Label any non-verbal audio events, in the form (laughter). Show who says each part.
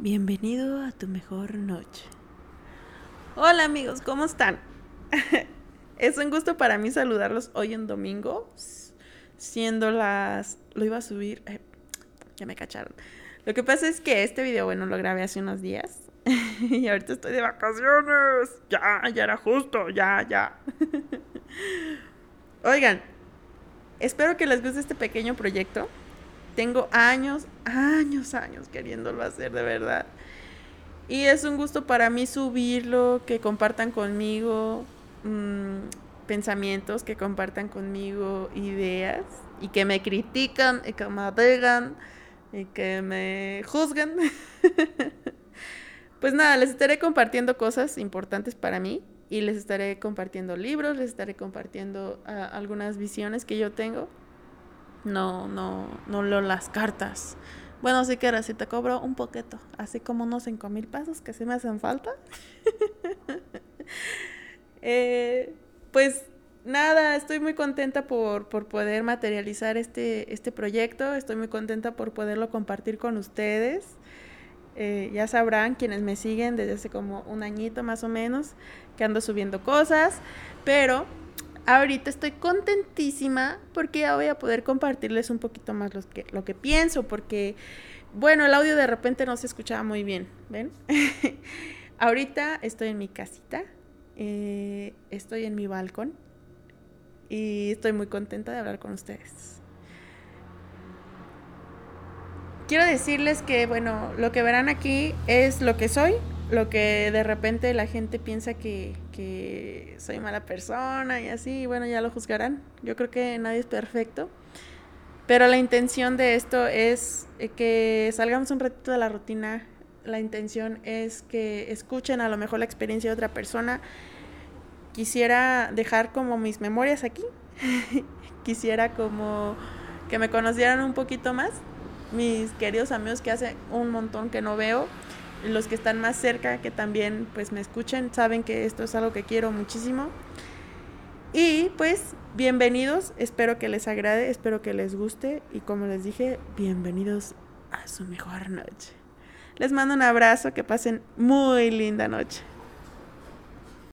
Speaker 1: Bienvenido a tu mejor noche. Hola amigos, ¿cómo están? (laughs) es un gusto para mí saludarlos hoy en domingo, siendo las... Lo iba a subir... Eh, ya me cacharon. Lo que pasa es que este video, bueno, lo grabé hace unos días. (laughs) y ahorita estoy de vacaciones. Ya, ya era justo, ya, ya. (laughs) Oigan, espero que les guste este pequeño proyecto. Tengo años, años, años queriéndolo hacer de verdad. Y es un gusto para mí subirlo, que compartan conmigo mm, pensamientos, que compartan conmigo ideas y que me critican y que me digan y que me juzguen. (laughs) pues nada, les estaré compartiendo cosas importantes para mí y les estaré compartiendo libros, les estaré compartiendo ah, algunas visiones que yo tengo no, no, no leo las cartas. Bueno, que ahora sí te cobro un poquito, así como unos cinco mil pesos que sí me hacen falta. (laughs) Eh, pues nada, estoy muy contenta por, poder materializar este, este proyecto, estoy muy contenta por poderlo compartir con ustedes. Eh, ya sabrán quienes me siguen desde hace como un añito más o menos que ando subiendo cosas, pero ahorita estoy contentísima porque ya voy a poder compartirles un poquito más lo que, lo que pienso, porque, bueno, el audio de repente no se escuchaba muy bien, ¿ven? (laughs) ahorita estoy en mi casita, eh, estoy en mi balcón y estoy muy contenta de hablar con ustedes. Quiero decirles que, bueno, lo que verán aquí es lo que soy, lo que de repente la gente piensa que, que soy mala persona y así, bueno, ya lo juzgarán. Yo creo que nadie es perfecto. Pero la intención de esto es eh, que salgamos un ratito de la rutina. La intención es que escuchen a lo mejor la experiencia de otra persona. Quisiera dejar como mis memorias aquí. (laughs) Quisiera como que me conocieran un poquito más. Mis queridos amigos que hace un montón que no veo los que están más cerca, que también pues me escuchen, saben que esto es algo que quiero muchísimo. Y pues bienvenidos, espero que les agrade, espero que les guste y como les dije, bienvenidos a su mejor noche. Les mando un abrazo, que pasen muy linda noche.